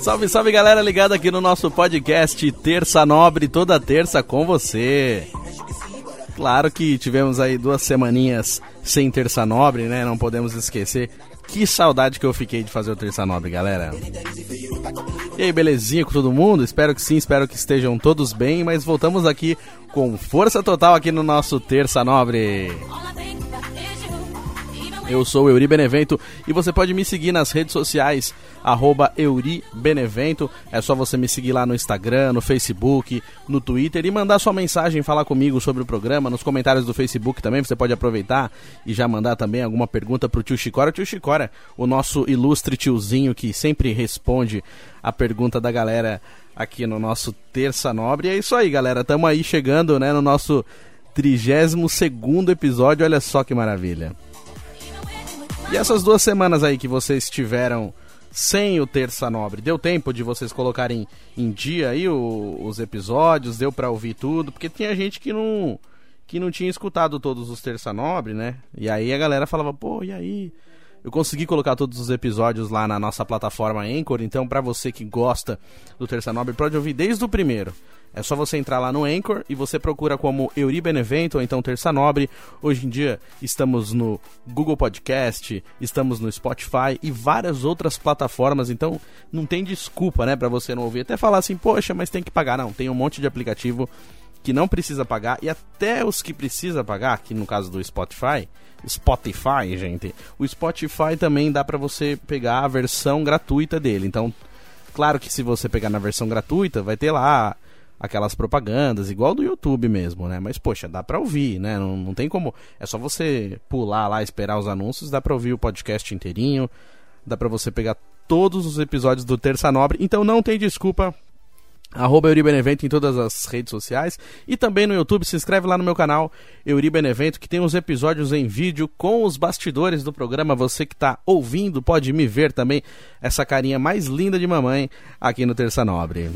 Salve, salve galera ligada aqui no nosso podcast Terça Nobre, toda terça com você. Claro que tivemos aí duas semaninhas sem Terça Nobre, né? Não podemos esquecer. Que saudade que eu fiquei de fazer o Terça Nobre, galera. E aí, belezinha com todo mundo? Espero que sim, espero que estejam todos bem, mas voltamos aqui com força total aqui no nosso Terça Nobre. Eu sou o Euri Benevento e você pode me seguir nas redes sociais, arroba Euri Benevento. É só você me seguir lá no Instagram, no Facebook, no Twitter e mandar sua mensagem, falar comigo sobre o programa. Nos comentários do Facebook também você pode aproveitar e já mandar também alguma pergunta pro tio Chicora. Tio Chicora, o nosso ilustre tiozinho que sempre responde a pergunta da galera aqui no nosso Terça Nobre. E é isso aí, galera. Tamo aí chegando né, no nosso 32 segundo episódio. Olha só que maravilha. E essas duas semanas aí que vocês tiveram sem o Terça Nobre, deu tempo de vocês colocarem em dia aí o, os episódios, deu para ouvir tudo, porque tinha gente que não que não tinha escutado todos os Terça Nobre, né? E aí a galera falava, pô, e aí? Eu consegui colocar todos os episódios lá na nossa plataforma Anchor, então para você que gosta do Terça Nobre, pode ouvir desde o primeiro. É só você entrar lá no Anchor e você procura como Euri Benevento ou então Terça Nobre. Hoje em dia estamos no Google Podcast, estamos no Spotify e várias outras plataformas, então não tem desculpa, né, para você não ouvir. Até falar assim, poxa, mas tem que pagar. Não, tem um monte de aplicativo que não precisa pagar e até os que precisa pagar, que no caso do Spotify, Spotify, gente, o Spotify também dá para você pegar a versão gratuita dele. Então, claro que se você pegar na versão gratuita, vai ter lá aquelas propagandas, igual do YouTube mesmo, né? Mas, poxa, dá pra ouvir, né? Não, não tem como. É só você pular lá, esperar os anúncios, dá pra ouvir o podcast inteirinho, dá pra você pegar todos os episódios do Terça Nobre. Então não tem desculpa. Arroba Euribenevento em todas as redes sociais e também no YouTube. Se inscreve lá no meu canal Euribenevento, que tem os episódios em vídeo com os bastidores do programa. Você que está ouvindo pode me ver também, essa carinha mais linda de mamãe aqui no Terça Nobre.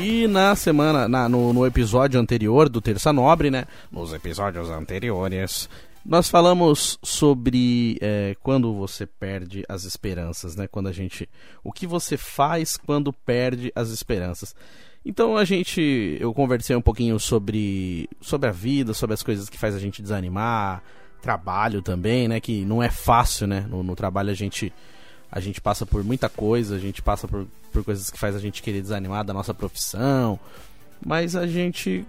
E na semana, na, no, no, episódio anterior do Terça Nobre, né? Nos episódios anteriores, nós falamos sobre é, quando você perde as esperanças, né? Quando a gente. O que você faz quando perde as esperanças. Então a gente. Eu conversei um pouquinho sobre, sobre a vida, sobre as coisas que faz a gente desanimar, trabalho também, né? Que não é fácil, né? No, no trabalho a gente a gente passa por muita coisa, a gente passa por, por coisas que faz a gente querer desanimar da nossa profissão, mas a gente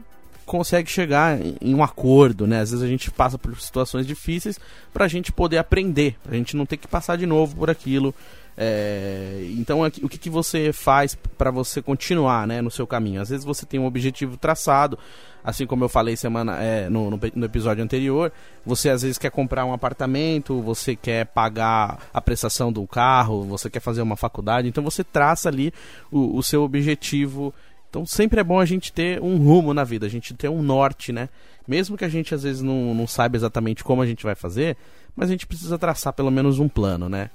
consegue chegar em um acordo, né? Às vezes a gente passa por situações difíceis para a gente poder aprender, para a gente não ter que passar de novo por aquilo. É... Então, o que, que você faz para você continuar, né, no seu caminho? Às vezes você tem um objetivo traçado, assim como eu falei semana é, no, no, no, episódio anterior, você às vezes quer comprar um apartamento, você quer pagar a prestação do carro, você quer fazer uma faculdade, então você traça ali o, o seu objetivo. Então sempre é bom a gente ter um rumo na vida, a gente ter um norte, né? Mesmo que a gente às vezes não, não saiba exatamente como a gente vai fazer, mas a gente precisa traçar pelo menos um plano, né?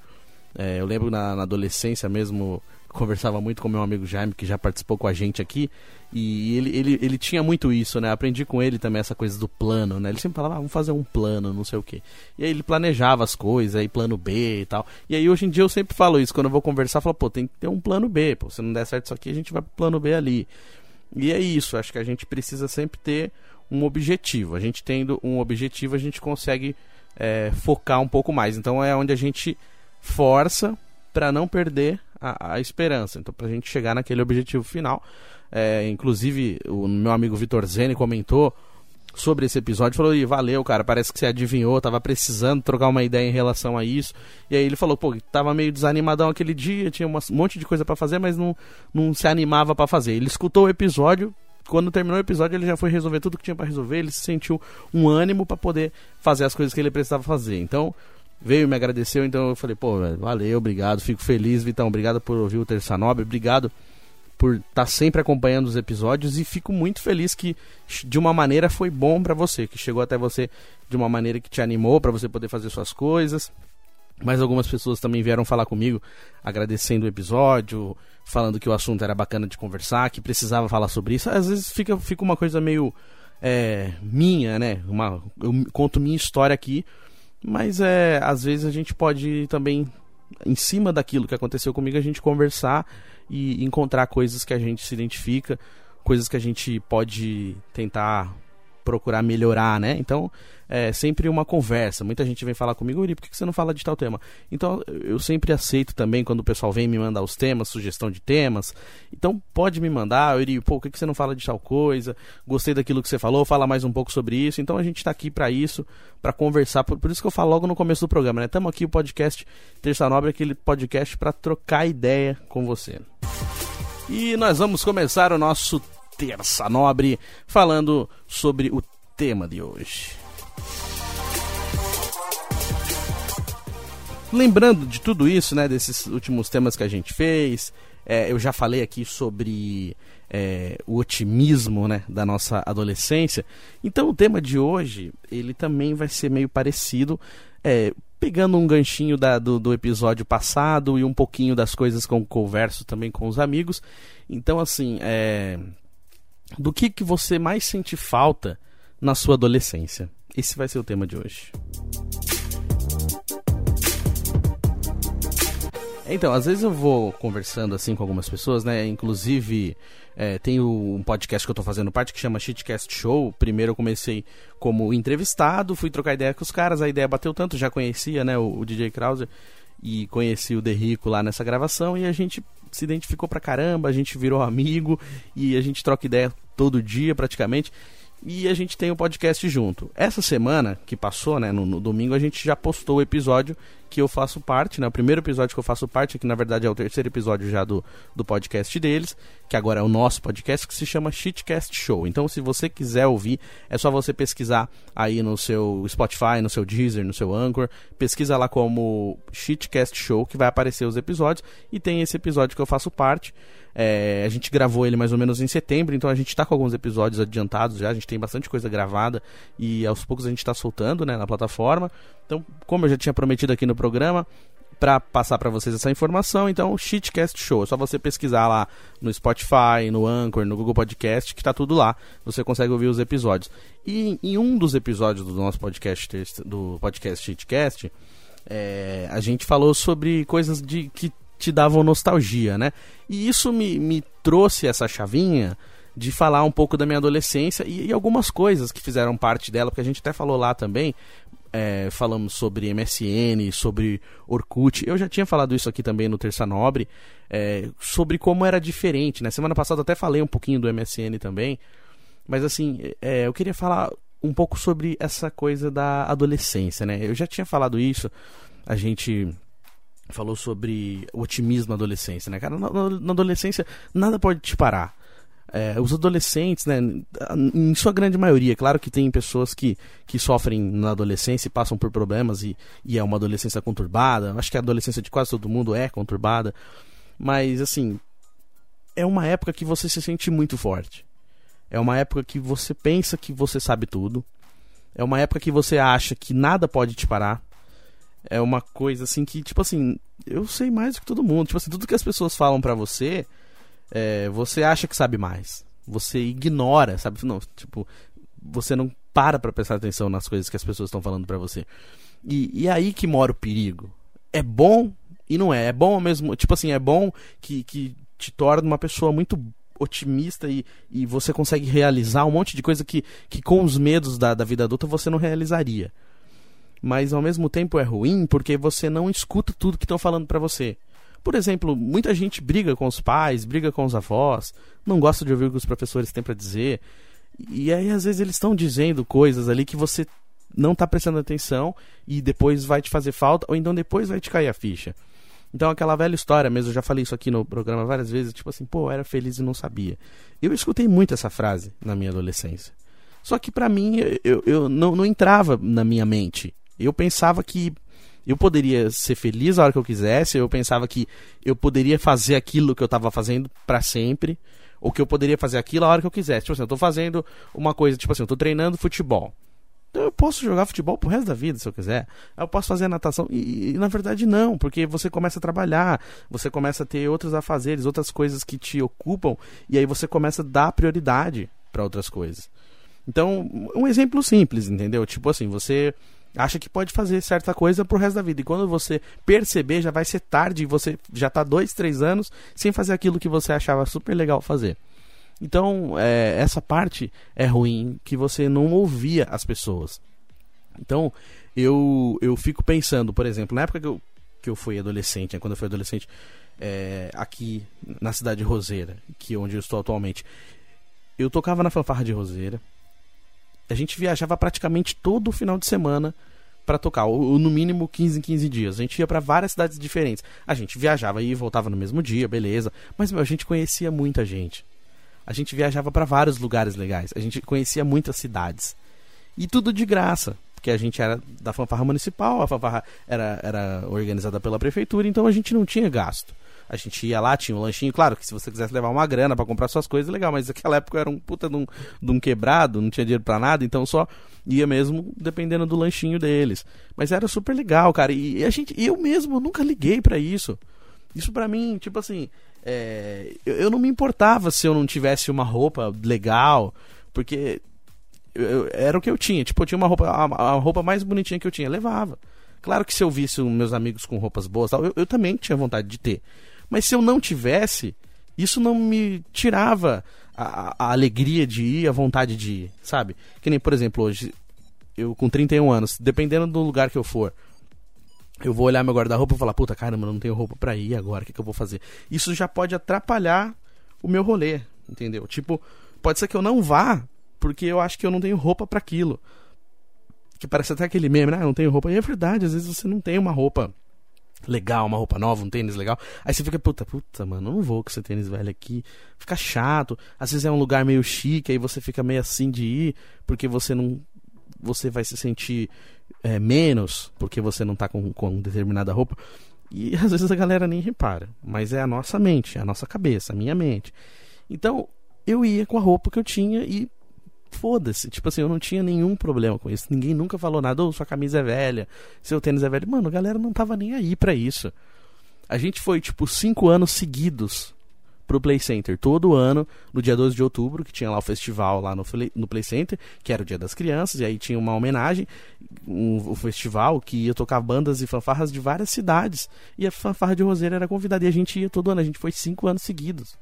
É, eu lembro na, na adolescência mesmo, conversava muito com meu amigo Jaime, que já participou com a gente aqui, e ele, ele, ele tinha muito isso, né? Aprendi com ele também essa coisa do plano, né? Ele sempre falava, ah, vamos fazer um plano, não sei o quê. E aí ele planejava as coisas, aí plano B e tal. E aí hoje em dia eu sempre falo isso, quando eu vou conversar, eu falo, pô, tem que ter um plano B, pô, se não der certo isso aqui, a gente vai pro plano B ali. E é isso, acho que a gente precisa sempre ter um objetivo. A gente tendo um objetivo, a gente consegue é, focar um pouco mais. Então é onde a gente força para não perder a, a esperança. Então, para a gente chegar naquele objetivo final. É, inclusive, o meu amigo Vitor Zene comentou sobre esse episódio, falou, e valeu, cara, parece que você adivinhou, tava precisando trocar uma ideia em relação a isso. E aí ele falou, pô, tava meio desanimadão aquele dia, tinha um monte de coisa para fazer, mas não, não se animava para fazer. Ele escutou o episódio, quando terminou o episódio, ele já foi resolver tudo que tinha para resolver, ele se sentiu um ânimo para poder fazer as coisas que ele precisava fazer. Então, veio me agradeceu, então eu falei, pô, valeu, obrigado, fico feliz, Vitão, obrigado por ouvir o Terça Nobre, obrigado por estar tá sempre acompanhando os episódios e fico muito feliz que de uma maneira foi bom para você, que chegou até você de uma maneira que te animou para você poder fazer suas coisas. Mas algumas pessoas também vieram falar comigo, agradecendo o episódio, falando que o assunto era bacana de conversar, que precisava falar sobre isso. Às vezes fica, fica uma coisa meio é, minha, né? Uma, eu conto minha história aqui, mas é, às vezes a gente pode também, em cima daquilo que aconteceu comigo, a gente conversar e encontrar coisas que a gente se identifica, coisas que a gente pode tentar procurar melhorar, né? Então, é sempre uma conversa. Muita gente vem falar comigo, Uri, por que você não fala de tal tema? Então, eu sempre aceito também quando o pessoal vem me mandar os temas, sugestão de temas. Então, pode me mandar, Uri, pô, por que você não fala de tal coisa? Gostei daquilo que você falou, fala mais um pouco sobre isso. Então, a gente está aqui para isso, para conversar. Por, por, isso que eu falo logo no começo do programa, né? Estamos aqui o podcast Terça Nobre, aquele podcast para trocar ideia com você. E nós vamos começar o nosso Terça Nobre falando sobre o tema de hoje. Lembrando de tudo isso, né, desses últimos temas que a gente fez, é, eu já falei aqui sobre é, o otimismo né, da nossa adolescência. Então o tema de hoje ele também vai ser meio parecido. É, pegando um ganchinho da, do, do, episódio passado e um pouquinho das coisas que converso também com os amigos. Então, assim, é... do que, que você mais sente falta na sua adolescência? Esse vai ser o tema de hoje. Então, às vezes eu vou conversando assim com algumas pessoas, né? Inclusive, é, tem um podcast que eu tô fazendo parte que chama Shitcast Show. Primeiro eu comecei como entrevistado, fui trocar ideia com os caras, a ideia bateu tanto, já conhecia, né, o, o DJ Krauser e conheci o Derrico lá nessa gravação e a gente se identificou pra caramba, a gente virou amigo e a gente troca ideia todo dia praticamente e a gente tem o podcast junto. Essa semana que passou, né, no, no, domingo, a gente já postou o episódio que eu faço parte, né, o primeiro episódio que eu faço parte, que na verdade é o terceiro episódio já do, do podcast deles, que agora é o nosso podcast, que se chama Shitcast Show. Então, se você quiser ouvir, é só você pesquisar aí no seu Spotify, no seu Deezer, no seu Anchor, pesquisa lá como Shitcast Show, que vai aparecer os episódios, e tem esse episódio que eu faço parte. É, a gente gravou ele mais ou menos em setembro, então a gente está com alguns episódios adiantados já, a gente tem bastante coisa gravada e aos poucos a gente está soltando né, na plataforma. Então, como eu já tinha prometido aqui no programa, para passar para vocês essa informação, então Shitcast Show, é só você pesquisar lá no Spotify, no Anchor, no Google Podcast, que está tudo lá, você consegue ouvir os episódios. E em um dos episódios do nosso podcast, do podcast Shitcast, é, a gente falou sobre coisas de que te davam nostalgia, né? E isso me, me trouxe essa chavinha de falar um pouco da minha adolescência e, e, algumas coisas que fizeram parte dela, porque a gente até falou lá também, é, falamos sobre MSN, sobre Orkut. Eu já tinha falado isso aqui também no Terça Nobre, é, sobre como era diferente, né? Semana passada até falei um pouquinho do MSN também, mas assim, é, eu queria falar um pouco sobre essa coisa da adolescência, né? Eu já tinha falado isso, a gente falou sobre o otimismo na adolescência, né, cara? Na, na adolescência, nada pode te parar. É, os adolescentes, né, em sua grande maioria, claro que tem pessoas que, que sofrem na adolescência e passam por problemas e, e é uma adolescência conturbada. Acho que a adolescência de quase todo mundo é conturbada. Mas, assim, é uma época que você se sente muito forte. É uma época que você pensa que você sabe tudo. É uma época que você acha que nada pode te parar é uma coisa assim que, tipo assim, eu sei mais do que todo mundo. Tipo assim, tudo que as pessoas falam para você, é, você acha que sabe mais. Você ignora, sabe? Não, tipo, você não para pra prestar atenção nas coisas que as pessoas estão falando para você. E, e aí que mora o perigo. É bom e não é. É bom mesmo. Tipo assim, é bom que, que te torna uma pessoa muito otimista e, e você consegue realizar um monte de coisa que, que com os medos da, da vida adulta você não realizaria mas ao mesmo tempo é ruim porque você não escuta tudo que estão falando para você. Por exemplo, muita gente briga com os pais, briga com os avós, não gosta de ouvir o que os professores têm para dizer. E aí às vezes eles estão dizendo coisas ali que você não está prestando atenção e depois vai te fazer falta ou então depois vai te cair a ficha. Então aquela velha história mesmo, eu já falei isso aqui no programa várias vezes, tipo assim, pô, eu era feliz e não sabia. Eu escutei muito essa frase na minha adolescência. Só que para mim eu, eu não, não entrava na minha mente eu pensava que Eu poderia ser feliz a hora que eu quisesse, eu pensava que eu poderia fazer aquilo que eu estava fazendo para sempre, ou que eu poderia fazer aquilo a hora que eu quisesse. Tipo assim, eu tô fazendo uma coisa, tipo assim, eu tô treinando futebol. Então eu posso jogar futebol pro resto da vida, se eu quiser. Eu posso fazer natação. E, e, na verdade não, porque você começa a trabalhar, você começa a ter outros afazeres, outras coisas que te ocupam, e aí você começa a dar prioridade para outras coisas. Então, um exemplo simples, entendeu? Tipo assim, você acha que pode fazer certa coisa pro resto da vida. E quando você perceber, já vai ser tarde e você já tá dois, três anos sem fazer aquilo que você achava super legal fazer. Então, é, essa parte é ruim que você não ouvia as pessoas. Então, eu, eu fico pensando, por exemplo, na época que eu, que eu fui adolescente, né, quando eu fui adolescente, é, aqui na cidade de Roseira, que é onde eu estou atualmente, eu tocava na fanfarra de Roseira. A gente viajava praticamente todo final de semana para tocar, ou, no mínimo 15 em 15 dias. A gente ia para várias cidades diferentes. A gente viajava e voltava no mesmo dia, beleza. Mas meu, a gente conhecia muita gente a gente viajava para vários lugares legais. A gente conhecia muitas cidades. E tudo de graça, porque a gente era da fanfarra municipal, a fanfarra era, era organizada pela prefeitura, então a gente não tinha gasto. A gente ia lá, tinha um lanchinho. Claro que se você quisesse levar uma grana para comprar suas coisas, legal, mas naquela época era um puta de um, de um quebrado, não tinha dinheiro para nada, então só ia mesmo dependendo do lanchinho deles. Mas era super legal, cara. E a gente, eu mesmo nunca liguei para isso. Isso para mim, tipo assim, é, eu, eu, não me importava se eu não tivesse uma roupa legal, porque eu, eu, era o que eu tinha. Tipo, eu tinha uma roupa, a, a, roupa mais bonitinha que eu tinha, levava. Claro que se eu visse meus amigos com roupas boas, eu, eu também tinha vontade de ter. Mas se eu não tivesse, isso não me tirava a, a, alegria de ir, a vontade de ir, sabe? Que nem, por exemplo, hoje, eu com 31 anos, dependendo do lugar que eu for, eu vou olhar meu guarda-roupa e falar, puta, caramba, não tenho roupa para ir agora, o que, que eu vou fazer? Isso já pode atrapalhar o meu rolê, entendeu? Tipo, pode ser que eu não vá, porque eu acho que eu não tenho roupa para aquilo. Que parece até aquele meme, né? Ah, não tenho roupa. E é verdade, às vezes você não tem uma roupa legal, uma roupa nova, um tênis legal. Aí você fica, puta, puta, mano, não vou com esse tênis velho aqui. Fica chato. Às vezes é um lugar meio chique, aí você fica meio assim de ir, porque você não. Você vai se sentir é, menos porque você não tá com, com determinada roupa. E às vezes a galera nem repara. Mas é a nossa mente, a nossa cabeça, a minha mente. Então, eu ia com a roupa que eu tinha e foda-se. Tipo assim, eu não tinha nenhum problema com isso. Ninguém nunca falou nada, ou oh, sua camisa é velha, seu tênis é velho. Mano, a galera não tava nem aí para isso. A gente foi, tipo, cinco anos seguidos pro Play Center todo ano, no dia 12 de outubro, que tinha lá o festival lá no, no Play Center, que era o Dia das Crianças, e aí tinha uma homenagem, um, um festival que ia tocar bandas e fanfarras de várias cidades. E a fanfarra de Roseira era convidada, e a gente ia todo ano, a gente foi cinco anos seguidos.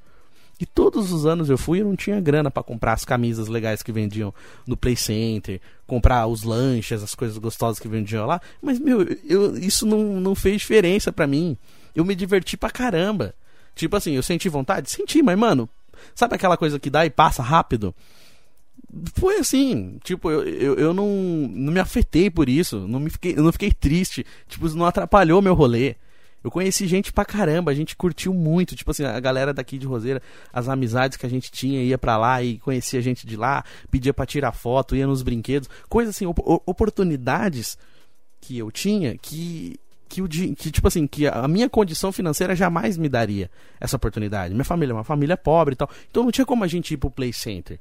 E todos os anos eu fui e não tinha grana para comprar as camisas legais que vendiam no Play Center, comprar os lanches, as coisas gostosas que vendiam lá. Mas, meu, eu, isso não, não fez diferença para mim. Eu me diverti pra caramba. Tipo assim, eu senti vontade? Senti, mas, mano, sabe aquela coisa que dá e passa rápido? Foi assim, tipo, eu, eu, eu não, não me afetei por isso, não me fiquei, eu não fiquei triste, tipo, isso não atrapalhou meu rolê. Eu conheci gente pra caramba, a gente curtiu muito, tipo assim, a galera daqui de Roseira, as amizades que a gente tinha, ia pra lá e conhecia gente de lá, pedia pra tirar foto, ia nos brinquedos, coisas assim, op oportunidades que eu tinha que que, o, que, tipo assim, que a minha condição financeira jamais me daria essa oportunidade. Minha família é uma família pobre e tal. Então não tinha como a gente ir pro Play Center.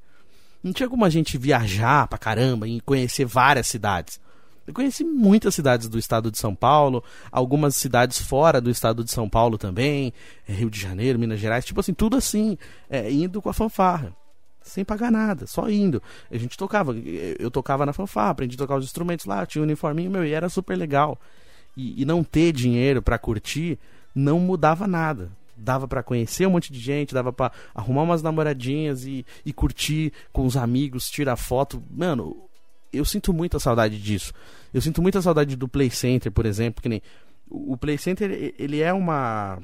Não tinha como a gente viajar pra caramba e conhecer várias cidades. Eu conheci muitas cidades do estado de São Paulo, algumas cidades fora do estado de São Paulo também, é, Rio de Janeiro, Minas Gerais, tipo assim, tudo assim, é, indo com a fanfarra. Sem pagar nada, só indo. A gente tocava, eu tocava na fanfarra, aprendi a tocar os instrumentos lá, tinha um uniforminho meu e era super legal e, e não ter dinheiro para curtir não mudava nada. Dava para conhecer um monte de gente, dava para arrumar umas namoradinhas e, e curtir com os amigos, tirar foto. Mano, eu sinto muita saudade disso. Eu sinto muita saudade do Play Center, por exemplo, que nem o Play Center, ele é uma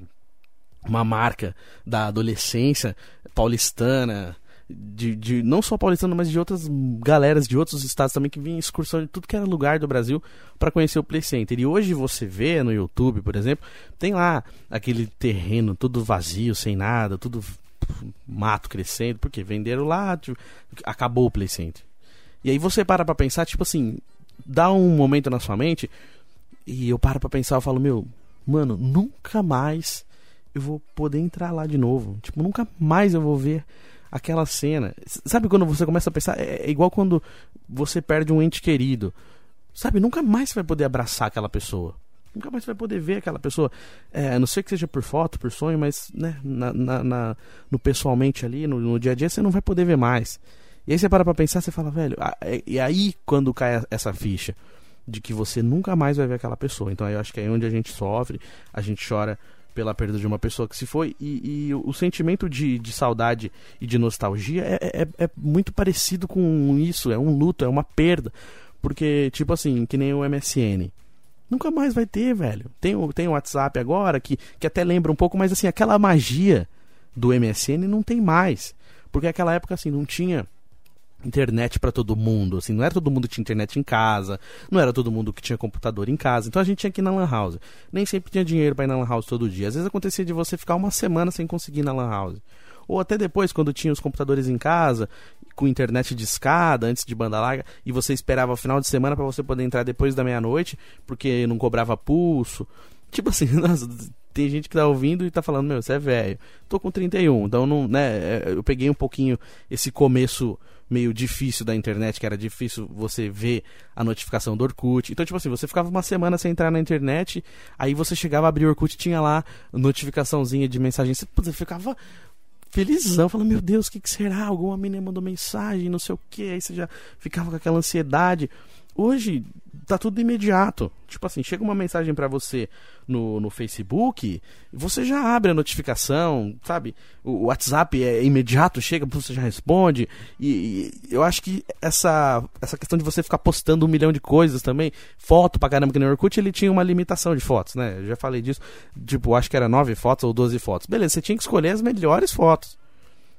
uma marca da adolescência paulistana, de, de não só paulistano, mas de outras galeras de outros estados também que vinham em excursão de tudo que era lugar do Brasil para conhecer o Play Center. E hoje você vê no YouTube, por exemplo, tem lá aquele terreno tudo vazio, sem nada, tudo mato crescendo, porque venderam lá, tipo, acabou o Play Center. E aí você para pra pensar, tipo assim, dá um momento na sua mente e eu paro pra pensar, eu falo, meu, mano, nunca mais eu vou poder entrar lá de novo. Tipo, nunca mais eu vou ver aquela cena. Sabe quando você começa a pensar? É, é igual quando você perde um ente querido. Sabe, nunca mais você vai poder abraçar aquela pessoa. Nunca mais você vai poder ver aquela pessoa. É, a não ser que seja por foto, por sonho, mas né, na, na, na no pessoalmente ali, no, no, dia a dia, você não vai poder ver mais. E aí você para pra pensar, você fala, velho, é, e aí quando cai essa ficha de que você nunca mais vai ver aquela pessoa. Então eu acho que é onde a gente sofre, a gente chora pela perda de uma pessoa que se foi e, e o sentimento de, de, saudade e de nostalgia é, é, é, muito parecido com isso, é um luto, é uma perda. Porque, tipo assim, que nem o MSN. Nunca mais vai ter, velho. Tem o, tem o WhatsApp agora, que, que até lembra um pouco, mas assim, aquela magia do MSN não tem mais. Porque aquela época, assim, não tinha internet para todo mundo, assim, não era todo mundo que tinha internet em casa, não era todo mundo que tinha computador em casa, então a gente tinha que ir na lan house. Nem sempre tinha dinheiro para ir na lan house todo dia. Às vezes acontecia de você ficar uma semana sem conseguir ir na lan house. Ou até depois, quando tinha os computadores em casa, com internet de escada, antes de banda larga, e você esperava o final de semana para você poder entrar depois da meia-noite, porque não cobrava pulso. Tipo assim, tem gente que tá ouvindo e tá falando, meu, você é velho. Tô com 31, então não, né, é, eu peguei um pouquinho esse começo meio difícil da internet, que era difícil você ver a notificação do Orkut. Então, tipo assim, você ficava uma semana sem entrar na internet, aí você chegava a abrir o Orkut tinha lá notificaçãozinha de mensagem. Você, você ficava felizão, falando, meu Deus, o que, que será? Alguma menina mandou mensagem, não sei o que, aí você já ficava com aquela ansiedade. Hoje tá tudo imediato. Tipo assim, chega uma mensagem para você no, no Facebook, você já abre a notificação, sabe? O, WhatsApp é imediato, chega, você já responde. E, e, eu acho que essa, essa questão de você ficar postando um milhão de coisas também, foto pra caramba que no Orkut, ele tinha uma limitação de fotos, né? Eu já falei disso. Tipo, acho que era nove fotos ou doze fotos. Beleza, você tinha que escolher as melhores fotos.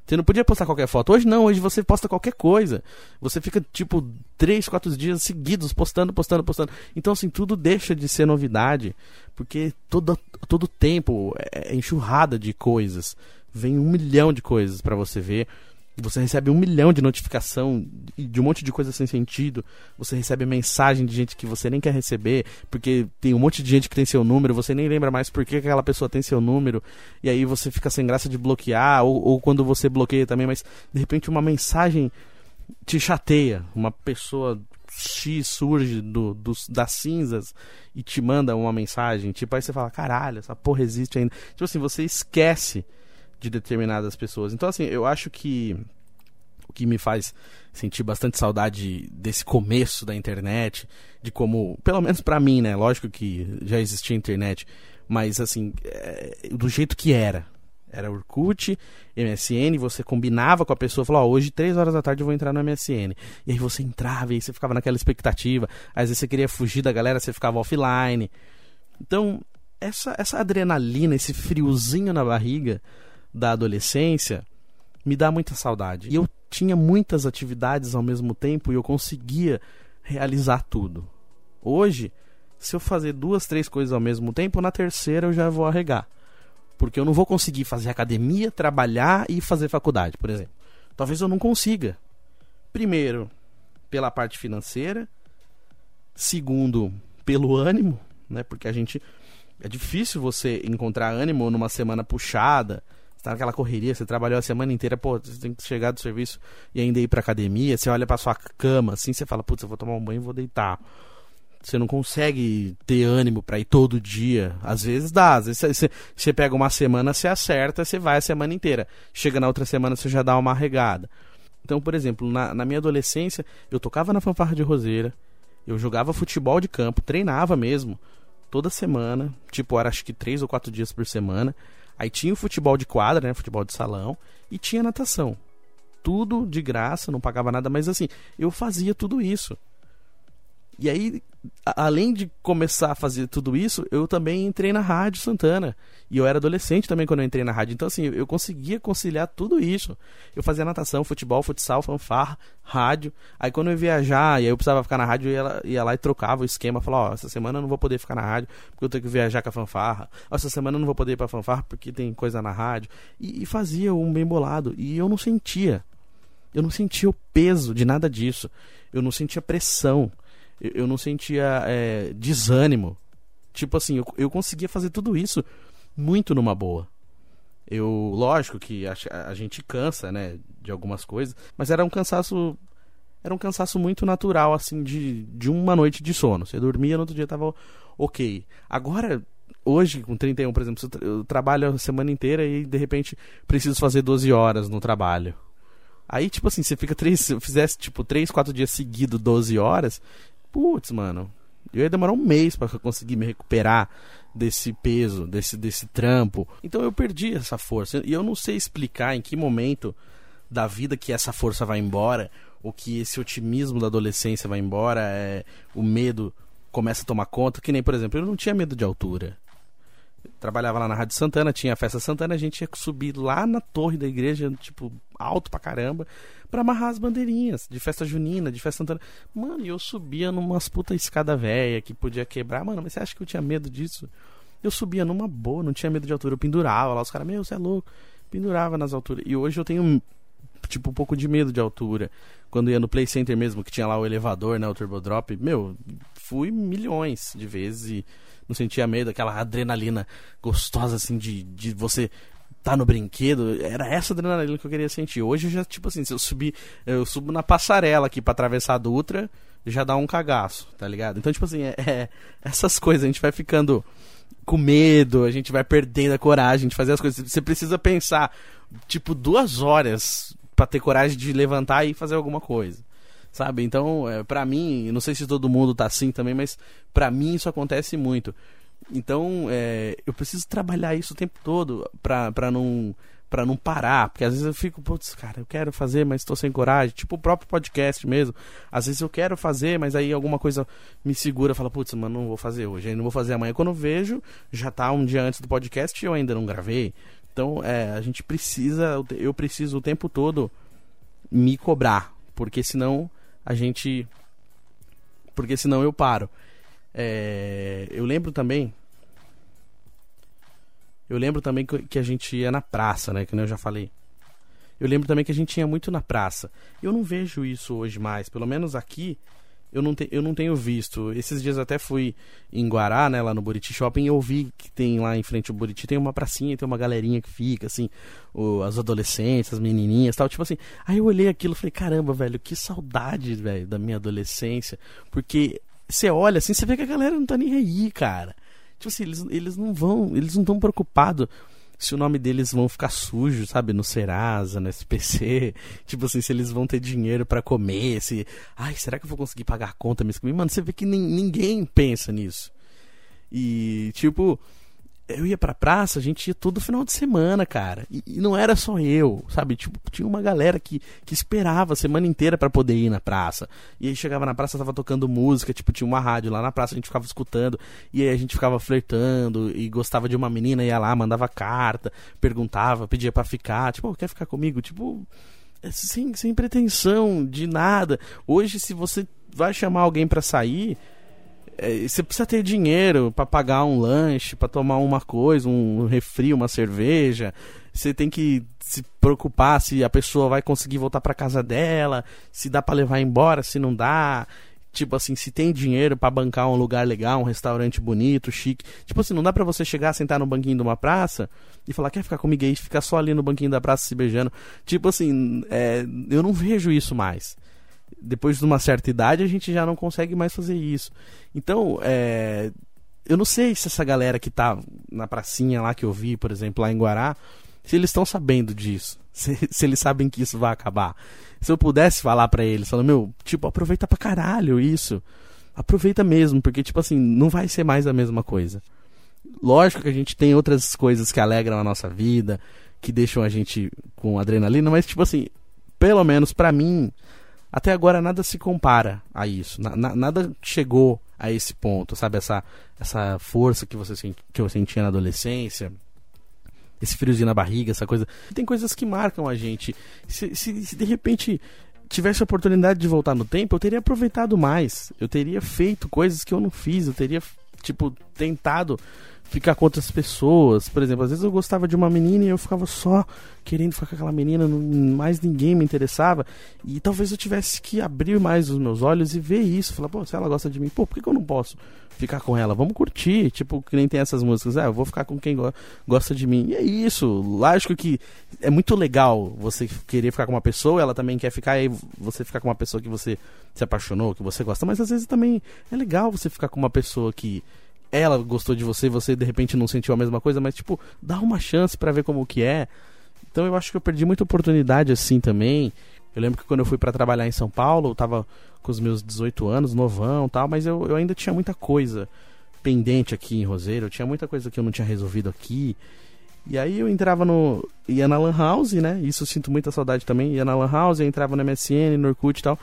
Você não podia postar qualquer foto. Hoje não, hoje você posta qualquer coisa. Você fica, tipo, três, quatro dias seguidos postando, postando, postando. Então, assim, tudo deixa de ser novidade. Porque todo, todo tempo é enxurrada de coisas. Vem um milhão de coisas para você ver. Você recebe um milhão de notificação de um monte de coisa sem sentido. Você recebe mensagem de gente que você nem quer receber, porque tem um monte de gente que tem seu número, você nem lembra mais por que aquela pessoa tem seu número, e aí você fica sem graça de bloquear, ou, ou quando você bloqueia também, mas de repente uma mensagem te chateia. Uma pessoa X surge do, do, das cinzas e te manda uma mensagem. Tipo, aí você fala, caralho, essa porra existe ainda. Tipo assim, você esquece de determinadas pessoas. Então, assim, eu acho que o que me faz sentir bastante saudade desse começo da internet, de como, pelo menos para mim, né? Lógico que já existia internet, mas assim, é, do jeito que era. Era Orkut, MSN, você combinava com a pessoa, falou, oh, hoje, três horas da tarde eu vou entrar no MSN. E aí você entrava, e aí você ficava naquela expectativa. Às vezes você queria fugir da galera, você ficava offline. Então, essa, essa adrenalina, esse friozinho na barriga, da adolescência me dá muita saudade. E eu tinha muitas atividades ao mesmo tempo e eu conseguia realizar tudo. Hoje, se eu fazer duas, três coisas ao mesmo tempo, na terceira eu já vou arregar. Porque eu não vou conseguir fazer academia, trabalhar e fazer faculdade, por exemplo. Talvez eu não consiga. Primeiro, pela parte financeira. Segundo, pelo ânimo, né? Porque a gente é difícil você encontrar ânimo numa semana puxada, você tá naquela correria, você trabalhou a semana inteira, pô, você tem que chegar do serviço e ainda ir pra academia, você olha pra sua cama, assim, você fala, putz, eu vou tomar um banho e vou deitar. Você não consegue ter ânimo para ir todo dia. Às vezes dá, às vezes você, pega uma semana, você acerta, você vai a semana inteira. Chega na outra semana, você já dá uma regada. Então, por exemplo, na, na minha adolescência, eu tocava na fanfarra de roseira, eu jogava futebol de campo, treinava mesmo, toda semana, tipo, era acho que três ou quatro dias por semana. Aí tinha o futebol de quadra, né? Futebol de salão. E tinha natação. Tudo de graça, não pagava nada, mas assim, eu fazia tudo isso. E aí, além de começar a fazer tudo isso, eu também entrei na Rádio Santana. E eu era adolescente também quando eu entrei na rádio. Então, assim, eu conseguia conciliar tudo isso. Eu fazia natação, futebol, futsal, fanfarra, rádio. Aí quando eu ia viajar e eu precisava ficar na rádio, eu ia, ia lá e trocava o esquema. Falava, ó, essa semana eu não vou poder ficar na rádio porque eu tenho que viajar com a fanfarra. Ó, essa semana eu não vou poder ir pra fanfarra porque tem coisa na rádio. E, e fazia um bem bolado. E eu não sentia. Eu não sentia o peso de nada disso. Eu não sentia pressão eu, eu não sentia é, desânimo Tipo assim, eu, eu conseguia fazer tudo isso muito numa boa. Eu, lógico que a, a, gente cansa, né, de algumas coisas, mas era um cansaço era um cansaço muito natural assim de, de uma noite de sono. Você dormia, no outro dia tava OK. Agora hoje com 31, por exemplo, eu trabalho a semana inteira e de repente preciso fazer 12 horas no trabalho. Aí, tipo assim, você fica três. Se eu fizesse, tipo, três, quatro dias seguidos, 12 horas, putz, mano, eu ia demorar um mês para conseguir me recuperar desse peso, desse, desse trampo. Então eu perdi essa força. E eu não sei explicar em que momento da vida que essa força vai embora, ou que esse otimismo da adolescência vai embora, é, o medo começa a tomar conta. Que nem, por exemplo, eu não tinha medo de altura. Trabalhava lá na Rádio Santana, tinha a festa Santana, a gente ia subir lá na torre da igreja, tipo, alto pra caramba para amarrar as bandeirinhas de festa junina, de festa santana. Mano, eu subia numas puta escada velha que podia quebrar. Mano, mas você acha que eu tinha medo disso? Eu subia numa boa, não tinha medo de altura. Eu pendurava lá, os caras, meu, você é louco. Pendurava nas alturas. E hoje eu tenho, tipo, um pouco de medo de altura. Quando ia no Play Center mesmo, que tinha lá o elevador, né, o Turbo Drop, meu, fui milhões de vezes e não sentia medo, aquela adrenalina gostosa, assim, de, de você tá no brinquedo, era essa adrenalina que eu queria sentir. Hoje eu já, tipo assim, se eu subir, eu subo na passarela aqui para atravessar a Dutra, já dá um cagaço, tá ligado? Então, tipo assim, é, é, essas coisas, a gente vai ficando com medo, a gente vai perdendo a coragem de fazer as coisas. Você precisa pensar, tipo, duas horas para ter coragem de levantar e fazer alguma coisa. Sabe? Então, é, pra mim, não sei se todo mundo tá assim também, mas pra mim isso acontece muito. Então, é, eu preciso trabalhar isso o tempo todo pra, pra não para não parar, porque às vezes eu fico, putz, cara, eu quero fazer, mas estou sem coragem, tipo o próprio podcast mesmo. Às vezes eu quero fazer, mas aí alguma coisa me segura, fala, putz, mano, não vou fazer hoje, não vou fazer amanhã. Quando eu vejo, já tá um dia antes do podcast e eu ainda não gravei. Então, é, a gente precisa, eu preciso o tempo todo me cobrar, porque senão a gente porque senão eu paro. É, eu lembro também. Eu lembro também que a gente ia na praça, né? Que eu já falei. Eu lembro também que a gente ia muito na praça. Eu não vejo isso hoje mais. Pelo menos aqui, eu não, te, eu não tenho visto. Esses dias até fui em Guará, né, lá no Buriti Shopping, eu vi que tem lá em frente ao Buriti, tem uma pracinha, tem uma galerinha que fica, assim, o, as adolescentes, as menininhas tal, tipo assim. Aí eu olhei aquilo e falei, caramba, velho, que saudade, velho, da minha adolescência. Porque você olha assim, você vê que a galera não tá nem aí, cara. Tipo assim, eles, eles não vão, eles não estão preocupados se o nome deles vão ficar sujo, sabe, no Serasa, no SPC, tipo assim, se eles vão ter dinheiro para comer, se, ai, será que eu vou conseguir pagar a conta mesmo? Mano, você vê que ninguém pensa nisso. E, tipo, eu ia pra praça, a gente ia todo final de semana, cara. E, e, não era só eu, sabe? Tipo, tinha uma galera que, que esperava a semana inteira para poder ir na praça. E aí chegava na praça, tava tocando música, tipo, tinha uma rádio lá na praça, a gente ficava escutando. E aí a gente ficava flertando e gostava de uma menina, ia lá, mandava carta, perguntava, pedia para ficar. Tipo, oh, quer ficar comigo? Tipo, sem, sem pretensão de nada. Hoje, se você vai chamar alguém para sair é, você precisa ter dinheiro para pagar um lanche, para tomar uma coisa, um refri, uma cerveja. Você tem que se preocupar se a pessoa vai conseguir voltar para casa dela, se dá para levar embora, se não dá. Tipo assim, se tem dinheiro para bancar um lugar legal, um restaurante bonito, chique. Tipo assim, não dá para você chegar, sentar no banquinho de uma praça e falar, quer ficar comigo aí, ficar só ali no banquinho da praça se beijando. Tipo assim, é, eu não vejo isso mais depois de uma certa idade a gente já não consegue mais fazer isso. Então, é, eu não sei se essa galera que tá na pracinha lá que eu vi, por exemplo, lá em Guará, se eles estão sabendo disso, se, se, eles sabem que isso vai acabar. Se eu pudesse falar para eles, falando, meu, tipo, aproveita pra caralho isso. Aproveita mesmo, porque, tipo assim, não vai ser mais a mesma coisa. Lógico que a gente tem outras coisas que alegram a nossa vida, que deixam a gente com adrenalina, mas, tipo assim, pelo menos para mim, até agora nada se compara a isso. Na, na, nada chegou a esse ponto, sabe? Essa, essa força que, você, que eu sentia na adolescência, esse friozinho na barriga, essa coisa. Tem coisas que marcam a gente. Se, se, se de repente tivesse a oportunidade de voltar no tempo, eu teria aproveitado mais. Eu teria feito coisas que eu não fiz. Eu teria, tipo, tentado ficar com outras pessoas. Por exemplo, às vezes eu gostava de uma menina e eu ficava só querendo ficar com aquela menina, não, mais ninguém me interessava. E talvez eu tivesse que abrir mais os meus olhos e ver isso. Falar, pô, se ela gosta de mim, pô, por que, que eu não posso ficar com ela? Vamos curtir. Tipo, que nem tem essas músicas. Ah, eu vou ficar com quem go gosta de mim. E é isso. Lógico que é muito legal você querer ficar com uma pessoa, ela também quer ficar, e você ficar com uma pessoa que você se apaixonou, que você gosta. Mas às vezes também é legal você ficar com uma pessoa que ela gostou de você, você de repente não sentiu a mesma coisa, mas tipo, dá uma chance para ver como que é. Então eu acho que eu perdi muita oportunidade assim também. Eu lembro que quando eu fui para trabalhar em São Paulo, eu tava com os meus 18 anos, novão tal, mas eu, eu ainda tinha muita coisa pendente aqui em Roseiro, eu tinha muita coisa que eu não tinha resolvido aqui. E aí eu entrava no. ia na Lan House, né? Isso eu sinto muita saudade também. Ia na Lan House, eu entrava no MSN, no Orkut e tal.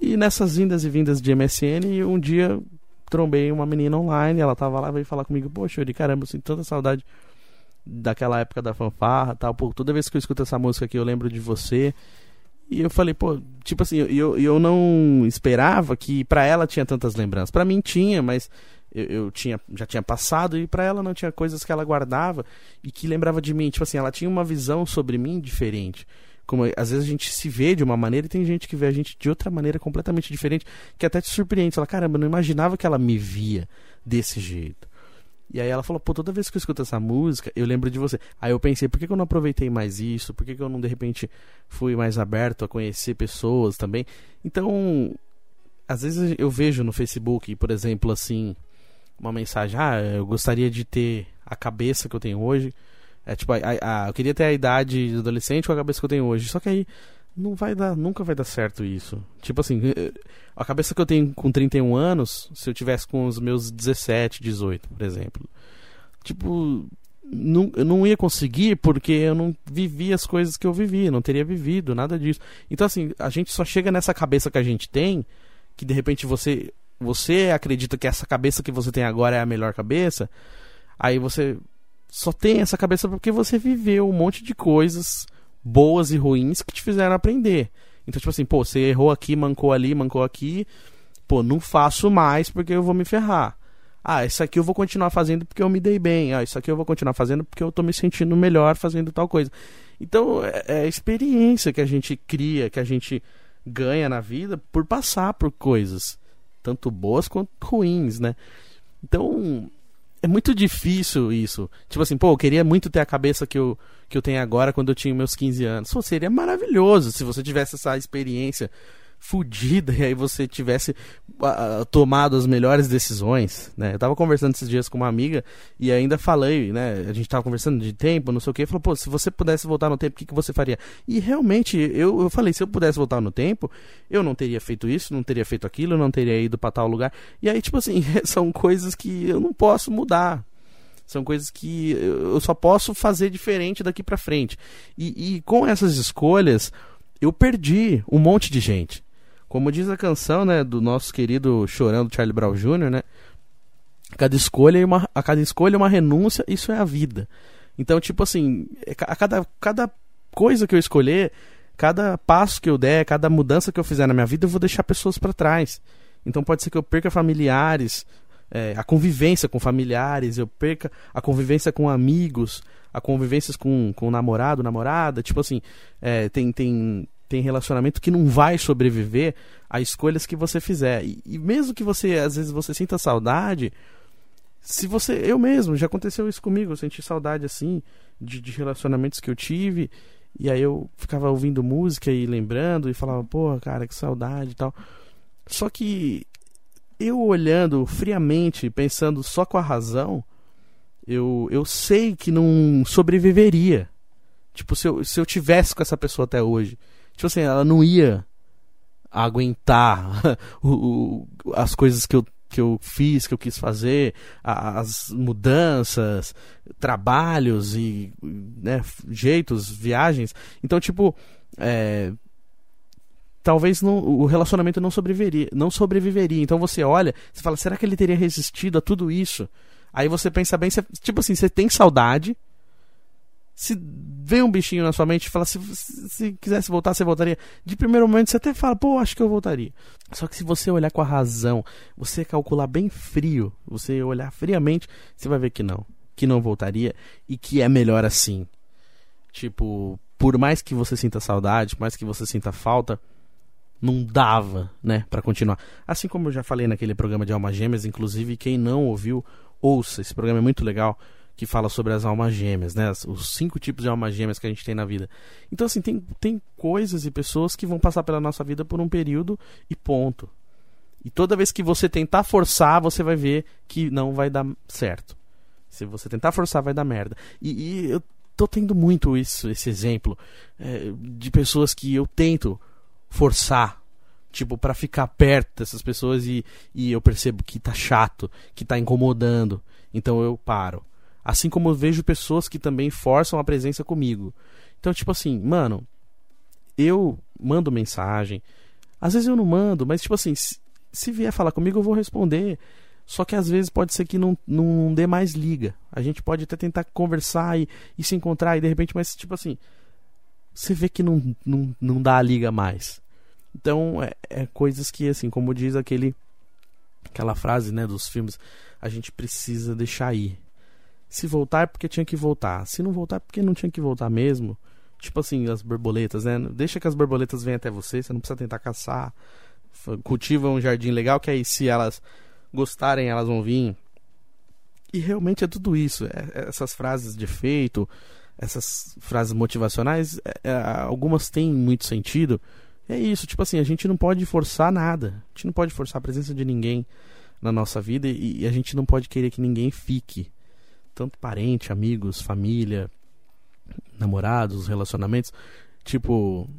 E nessas vindas e vindas de MSN, um dia trombei uma menina online, ela tava lá, veio falar comigo, poxa, de caramba, eu sinto tanta saudade daquela época da fanfarra tal. Pô, toda vez que eu escuto essa música aqui eu lembro de você. E eu falei, pô, tipo assim, eu, eu não esperava que para ela tinha tantas lembranças. para mim tinha, mas eu, eu, tinha, já tinha passado e para ela não tinha coisas que ela guardava e que lembrava de mim. Tipo assim, ela tinha uma visão sobre mim diferente como às vezes a gente se vê de uma maneira e tem gente que vê a gente de outra maneira completamente diferente, que até te surpreende. Você fala, caramba, eu não imaginava que ela me via desse jeito. E aí ela falou, pô, toda vez que eu escuto essa música, eu lembro de você. Aí eu pensei, por que, que eu não aproveitei mais isso? Por que, que eu não, de repente, fui mais aberto a conhecer pessoas também? Então, às vezes eu vejo no Facebook, por exemplo, assim, uma mensagem, ah, eu gostaria de ter a cabeça que eu tenho hoje, é tipo, a, a, eu queria ter a idade de adolescente com a cabeça que eu tenho hoje. Só que aí não vai dar, nunca vai dar certo isso. Tipo assim, eh, a cabeça que eu tenho com 31 anos, se eu tivesse com os meus 17, 18, por exemplo. Tipo, não, eu não ia conseguir porque eu não vivi as coisas que eu vivi, não teria vivido, nada disso. Então assim, a gente só chega nessa cabeça que a gente tem, que de repente você você acredita que essa cabeça que você tem agora é a melhor cabeça, aí você só tem essa cabeça porque você viveu um monte de coisas boas e ruins que te fizeram aprender. Então, tipo assim, pô, você errou aqui, mancou ali, mancou aqui. Pô, não faço mais porque eu vou me ferrar. Ah, isso aqui eu vou continuar fazendo porque eu me dei bem. Ah, isso aqui eu vou continuar fazendo porque eu tô me sentindo melhor fazendo tal coisa. Então, é, é a experiência que a gente cria, que a gente ganha na vida por passar por coisas, tanto boas quanto ruins, né? Então, é muito difícil isso. Tipo assim, pô, eu queria muito ter a cabeça que eu, que eu tenho agora quando eu tinha meus 15 anos. Pô, seria maravilhoso se você tivesse essa experiência fudida e aí você tivesse uh, tomado as melhores decisões, né? Eu tava conversando esses dias com uma amiga e ainda falei, né? A gente tava conversando de tempo, não sei o que, falou, pô, se você pudesse voltar no tempo, o que, que você faria? E realmente, eu, eu falei, se eu pudesse voltar no tempo, eu não teria feito isso, não teria feito aquilo, não teria ido para tal lugar. E aí, tipo assim, são coisas que eu não posso mudar, são coisas que eu só posso fazer diferente daqui para frente. E, e, com essas escolhas, eu perdi um monte de gente. Como diz a canção, né, do nosso querido chorando Charlie Brown Jr., né? Cada escolha é uma, a cada escolha é uma renúncia, isso é a vida. Então, tipo assim, é a cada, cada coisa que eu escolher, cada passo que eu der, cada mudança que eu fizer na minha vida, eu vou deixar pessoas para trás. Então pode ser que eu perca familiares, é, a convivência com familiares, eu perca a convivência com amigos, a convivência com, com namorado, namorada. Tipo assim, é, tem, tem tem relacionamento que não vai sobreviver a escolhas que você fizer. E, e, mesmo que você, às vezes, você sinta saudade, se você. Eu mesmo, já aconteceu isso comigo, eu senti saudade assim de, de relacionamentos que eu tive. E aí eu ficava ouvindo música e lembrando e falava, pô, cara, que saudade e tal. Só que eu olhando friamente, pensando só com a razão, eu, eu sei que não sobreviveria. Tipo, se eu, se eu tivesse com essa pessoa até hoje tipo assim, ela não ia aguentar o, o, as coisas que eu, que eu fiz, que eu quis fazer, as mudanças, trabalhos e né, jeitos, viagens. Então, tipo, é, talvez não, o relacionamento não sobreviveria, não sobreviveria. Então você olha, você fala, será que ele teria resistido a tudo isso? Aí você pensa bem, você, tipo assim, você tem saudade, se vem um bichinho na sua mente e fala, se, se quisesse voltar, você voltaria. De primeiro momento você até fala, pô, acho que eu voltaria. Só que se você olhar com a razão, você calcular bem frio, você olhar friamente, você vai ver que não. que não voltaria e que é melhor assim. Tipo, por mais que você sinta saudade, por mais que você sinta falta, não dava, né, para continuar. Assim como eu já falei naquele programa de Almas Gêmeas, inclusive quem não ouviu, ouça, esse programa é muito legal, que fala sobre as almas gêmeas, né, os cinco tipos de almas gêmeas que a gente tem na vida. Então assim, tem, tem coisas e pessoas que vão passar pela nossa vida por um período e ponto. E toda vez que você tentar forçar, você vai ver que não vai dar certo. Se você tentar forçar, vai dar merda. E, e eu tô tendo muito isso, esse exemplo, é, de pessoas que eu tento forçar, tipo, para ficar perto dessas pessoas e, e eu percebo que tá chato, que tá incomodando. Então eu paro. Assim como eu vejo pessoas que também forçam a presença comigo. Então, tipo assim, mano, eu mando mensagem. Às vezes eu não mando, mas tipo assim, se, vier falar comigo, eu vou responder. Só que às vezes pode ser que não, não dê mais liga. A gente pode até tentar conversar e, e se encontrar e de repente, mas tipo assim, você vê que não, não, não dá a liga mais. Então, é, é coisas que, assim, como diz aquele aquela frase, né, dos filmes, a gente precisa deixar ir. Se voltar é porque tinha que voltar. Se não voltar é porque não tinha que voltar mesmo. Tipo assim, as borboletas, né? Deixa que as borboletas venham até você, você não precisa tentar caçar. Cultiva um jardim legal, que aí se elas gostarem, elas vão vir. E realmente é tudo isso. É, é essas frases de efeito, essas frases motivacionais, é, é, algumas têm muito sentido. É isso, tipo assim, a gente não pode forçar nada. A gente não pode forçar a presença de ninguém na nossa vida e, e a gente não pode querer que ninguém fique. Tanto parente, amigos, família, namorados, relacionamentos. Tipo,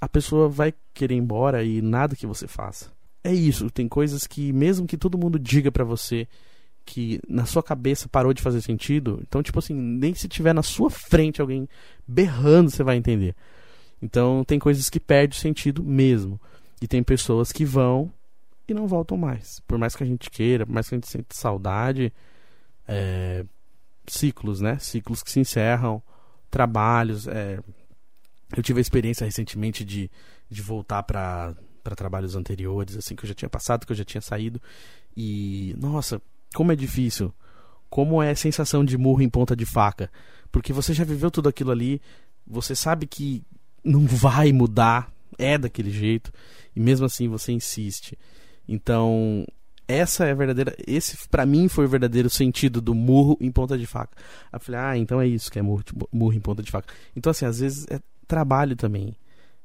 a pessoa vai querer ir embora e nada que você faça. É isso, tem coisas que, mesmo que todo mundo diga para você que na sua cabeça parou de fazer sentido, então, tipo assim, nem se tiver na sua frente alguém berrando, você vai entender. Então, tem coisas que perdem sentido mesmo. E tem pessoas que vão e não voltam mais. Por mais que a gente queira, por mais que a gente sinta saudade, é... ciclos, né? Ciclos que se encerram, trabalhos. É... Eu tive a experiência recentemente de, de voltar para trabalhos anteriores, assim, que eu já tinha passado, que eu já tinha saído. E, nossa, como é difícil. Como é sensação de murro em ponta de faca. Porque você já viveu tudo aquilo ali, você sabe que não vai mudar, é daquele jeito, e mesmo assim você insiste. Então, essa é a verdadeira. Esse, para mim, foi o verdadeiro sentido do murro em ponta de faca. Eu falei, ah, então é isso que é murro, murro em ponta de faca. Então, assim, às vezes é trabalho também.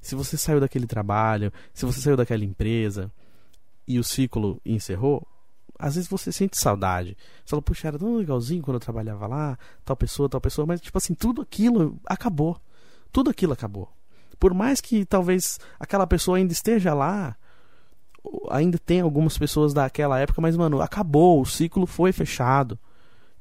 Se você saiu daquele trabalho, se você saiu daquela empresa e o ciclo encerrou, às vezes você sente saudade. Você fala, puxa, era tão legalzinho quando eu trabalhava lá, tal pessoa, tal pessoa, mas tipo assim, tudo aquilo acabou. Tudo aquilo acabou. Por mais que talvez aquela pessoa ainda esteja lá, ainda tem algumas pessoas daquela época, mas mano, acabou, o ciclo foi fechado.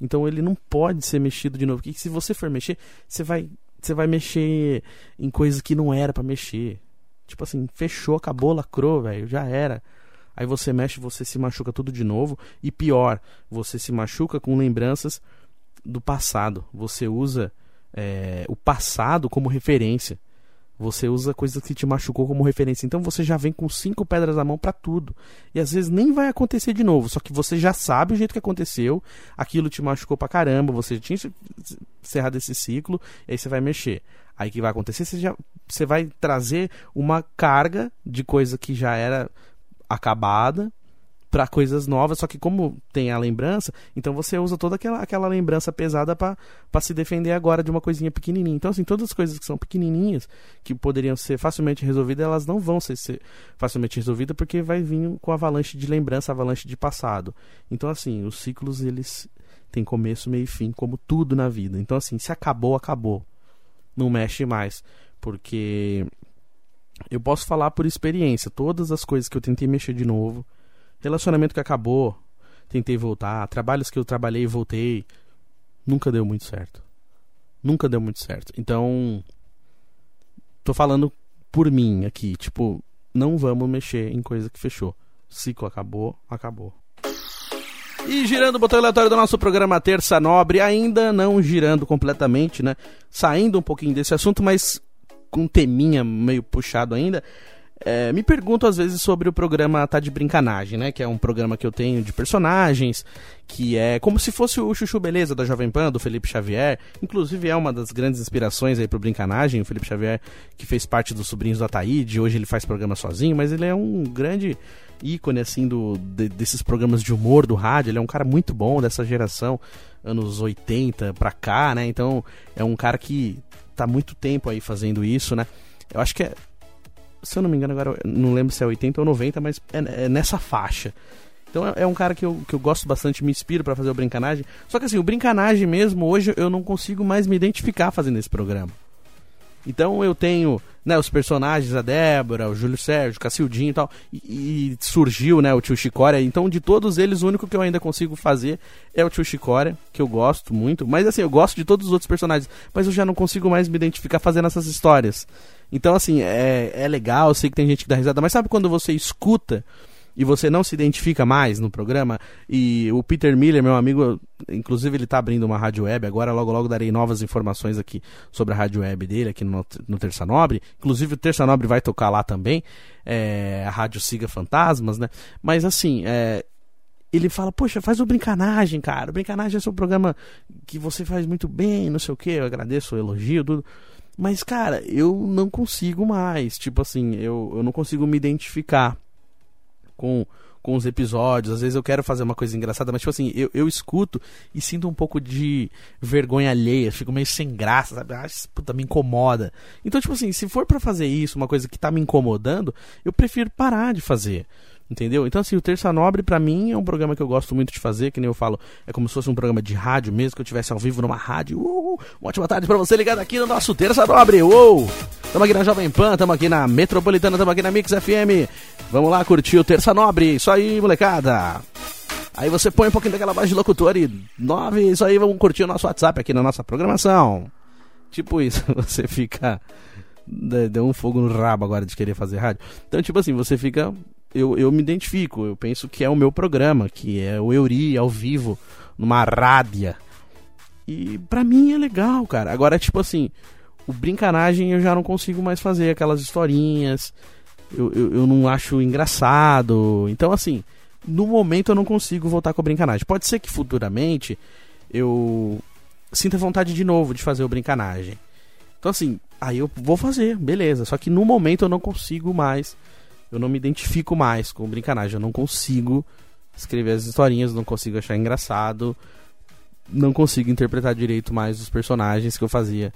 Então ele não pode ser mexido de novo. Porque se você for mexer, você vai, você vai mexer em coisas que não era para mexer. Tipo assim, fechou, acabou, lacrou, velho, já era. Aí você mexe, você se machuca tudo de novo. E pior, você se machuca com lembranças do passado. Você usa é, o passado como referência. Você usa coisas que te machucou como referência. Então você já vem com cinco pedras na mão para tudo. E às vezes nem vai acontecer de novo. Só que você já sabe o jeito que aconteceu. Aquilo te machucou pra caramba. Você tinha encerrado esse ciclo. E aí você vai mexer. Aí que vai acontecer? Você, já, você vai trazer uma carga de coisa que já era acabada para coisas novas, só que como tem a lembrança, então você usa toda aquela, aquela lembrança pesada para se defender agora de uma coisinha pequenininha. Então, assim, todas as coisas que são pequenininhas, que poderiam ser facilmente resolvidas, elas não vão ser, ser facilmente resolvidas porque vai vir com avalanche de lembrança, avalanche de passado. Então, assim, os ciclos, eles têm começo, meio e fim, como tudo na vida. Então, assim, se acabou, acabou. Não mexe mais. Porque eu posso falar por experiência, todas as coisas que eu tentei mexer de novo, relacionamento que acabou, tentei voltar, trabalhos que eu trabalhei e voltei, nunca deu muito certo. Nunca deu muito certo. Então, tô falando por mim aqui, tipo, não vamos mexer em coisa que fechou. Ciclo acabou, acabou. E girando o botão aleatório do nosso programa Terça Nobre, ainda não girando completamente, né? Saindo um pouquinho desse assunto, mas com um teminha meio puxado ainda. É, me pergunto às vezes sobre o programa Tá de Brincanagem, né? Que é um programa que eu tenho de personagens, que é como se fosse o Chuchu Beleza da Jovem Pan, do Felipe Xavier. Inclusive é uma das grandes inspirações aí pro Brincanagem, o Felipe Xavier, que fez parte dos Sobrinhos do Ataíde, hoje ele faz programa sozinho, mas ele é um grande ícone, assim, do, de, desses programas de humor do rádio. Ele é um cara muito bom dessa geração, anos 80 pra cá, né? Então é um cara que tá muito tempo aí fazendo isso, né? Eu acho que é se eu não me engano, agora não lembro se é 80 ou 90, mas é, é nessa faixa. Então é, é, um cara que eu, que eu gosto bastante, me inspiro para fazer o Brincanagem. Só que assim, o Brincanagem mesmo, hoje eu não consigo mais me identificar fazendo esse programa. Então eu tenho né, os personagens, a Débora, o Júlio Sérgio, o Cacildinho e tal, e, e, surgiu né, o tio Chicória. Então de todos eles, o único que eu ainda consigo fazer é o tio Chicória, que eu gosto muito. Mas assim, eu gosto de todos os outros personagens, mas eu já não consigo mais me identificar fazendo essas histórias. Então, assim, é, é legal, eu sei que tem gente que dá risada, mas sabe quando você escuta e você não se identifica mais no programa? E o Peter Miller, meu amigo, inclusive ele está abrindo uma rádio web, agora logo logo darei novas informações aqui sobre a rádio web dele, aqui no, no Terça Nobre. Inclusive o Terça Nobre vai tocar lá também, é, a rádio Siga Fantasmas, né? Mas assim, é, ele fala, poxa, faz o Brincanagem, cara. O Brincanagem é seu programa que você faz muito bem, não sei o que, eu agradeço o elogio, tudo. Mas, cara, eu não consigo mais. Tipo assim, eu, eu não consigo me identificar com, com os episódios. Às vezes eu quero fazer uma coisa engraçada, mas, tipo assim, eu, eu escuto e sinto um pouco de vergonha alheia. Fico meio sem graça, sabe? Ah, puta, me incomoda. Então, tipo assim, se for para fazer isso, uma coisa que tá me incomodando, eu prefiro parar de fazer. Entendeu? Então, assim, o Terça Nobre, para mim, é um programa que eu gosto muito de fazer, que nem eu falo, é como se fosse um programa de rádio mesmo, que eu estivesse ao vivo numa rádio. Uh, uma ótima tarde para você ligado aqui no nosso Terça Nobre. Uou! Tamo aqui na Jovem Pan, tamo aqui na Metropolitana, tamo aqui na Mix FM. Vamos lá curtir o Terça Nobre. Isso aí, molecada. Aí você põe um pouquinho daquela voz de locutor e nove, isso aí, vamos curtir o nosso WhatsApp aqui na nossa programação. Tipo isso, você fica. Deu um fogo no rabo agora de querer fazer rádio. Então, tipo assim, você fica eu, eu me identifico, eu penso que é o meu programa, que é o Euri ao vivo, numa rádia. E pra mim é legal, cara. Agora, tipo assim, o brincanagem eu já não consigo mais fazer aquelas historinhas. Eu, eu, eu não acho engraçado. Então, assim, no momento eu não consigo voltar com a brincanagem. Pode ser que futuramente eu sinta vontade de novo de fazer o brincanagem. Então, assim, aí eu vou fazer, beleza. Só que no momento eu não consigo mais eu não me identifico mais com brincanagem. Eu não consigo escrever as historinhas, não consigo achar engraçado, não consigo interpretar direito mais os personagens que eu fazia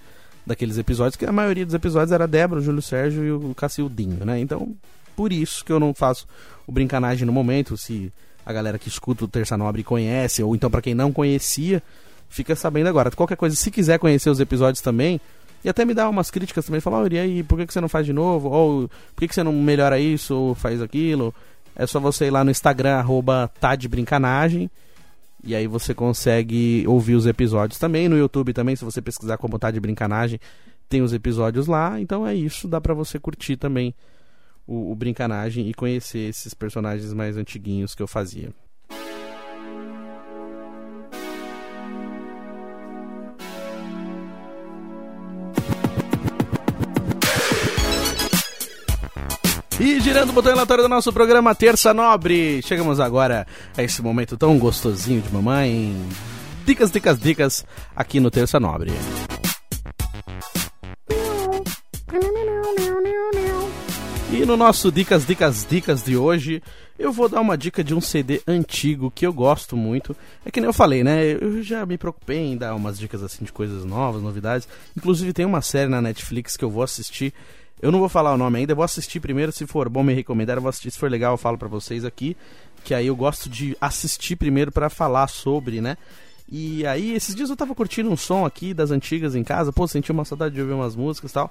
daqueles episódios, que a maioria dos episódios era Débora, o Júlio Sérgio e o Cacildinho, né? Então, por isso que eu não faço o brincanagem no momento, se a galera que escuta o Terça Nobre conhece, ou então para quem não conhecia, fica sabendo agora. Qualquer coisa, se quiser conhecer os episódios também, e até me dá umas críticas também, falar, oh, e aí, por que, que você não faz de novo? Ou por que, que você não melhora isso ou faz aquilo? É só você ir lá no Instagram, arroba Brincanagem. E aí você consegue ouvir os episódios também. No YouTube também, se você pesquisar como Tá de Brincanagem, tem os episódios lá. Então é isso, dá pra você curtir também o, o Brincanagem e conhecer esses personagens mais antiguinhos que eu fazia. Girando o botão relatório do nosso programa Terça Nobre, chegamos agora a esse momento tão gostosinho de mamãe. Dicas, dicas, dicas aqui no Terça Nobre. E no nosso Dicas, Dicas, Dicas de hoje, eu vou dar uma dica de um CD antigo que eu gosto muito. É que nem eu falei, né? Eu já me preocupei em dar umas dicas assim de coisas novas, novidades. Inclusive tem uma série na Netflix que eu vou assistir eu não vou falar o nome ainda, eu vou assistir primeiro, se for bom me recomendar, eu vou assistir, se for legal eu falo para vocês aqui, que aí eu gosto de assistir primeiro para falar sobre, né? E aí, esses dias eu tava curtindo um som aqui das antigas em casa, pô, senti uma saudade de ouvir umas músicas e tal.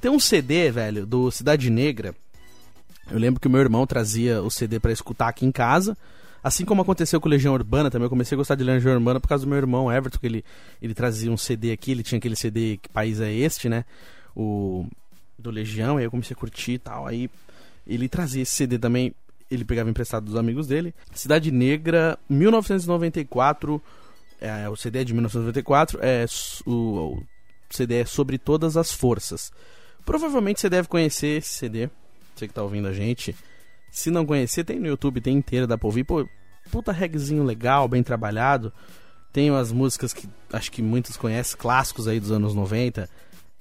Tem um CD, velho, do Cidade Negra. Eu lembro que o meu irmão trazia o CD para escutar aqui em casa. Assim como aconteceu com Legião Urbana também, eu comecei a gostar de Legião Urbana por causa do meu irmão Everton, que ele, ele trazia um CD aqui, ele tinha aquele CD Que País é Este, né? O do Legião, aí eu comecei a curtir e tal. Aí ele trazia esse CD também, ele pegava emprestado dos amigos dele. Cidade Negra, 1994, é, o CD é de 1994, é, o, o CD é Sobre Todas as Forças. Provavelmente você deve conhecer esse CD, você que tá ouvindo a gente. Se não conhecer, tem no YouTube, tem inteira, dá pra ouvir. Pô, puta regzinho legal, bem trabalhado. Tem as músicas que acho que muitos conhecem, clássicos aí dos anos 90.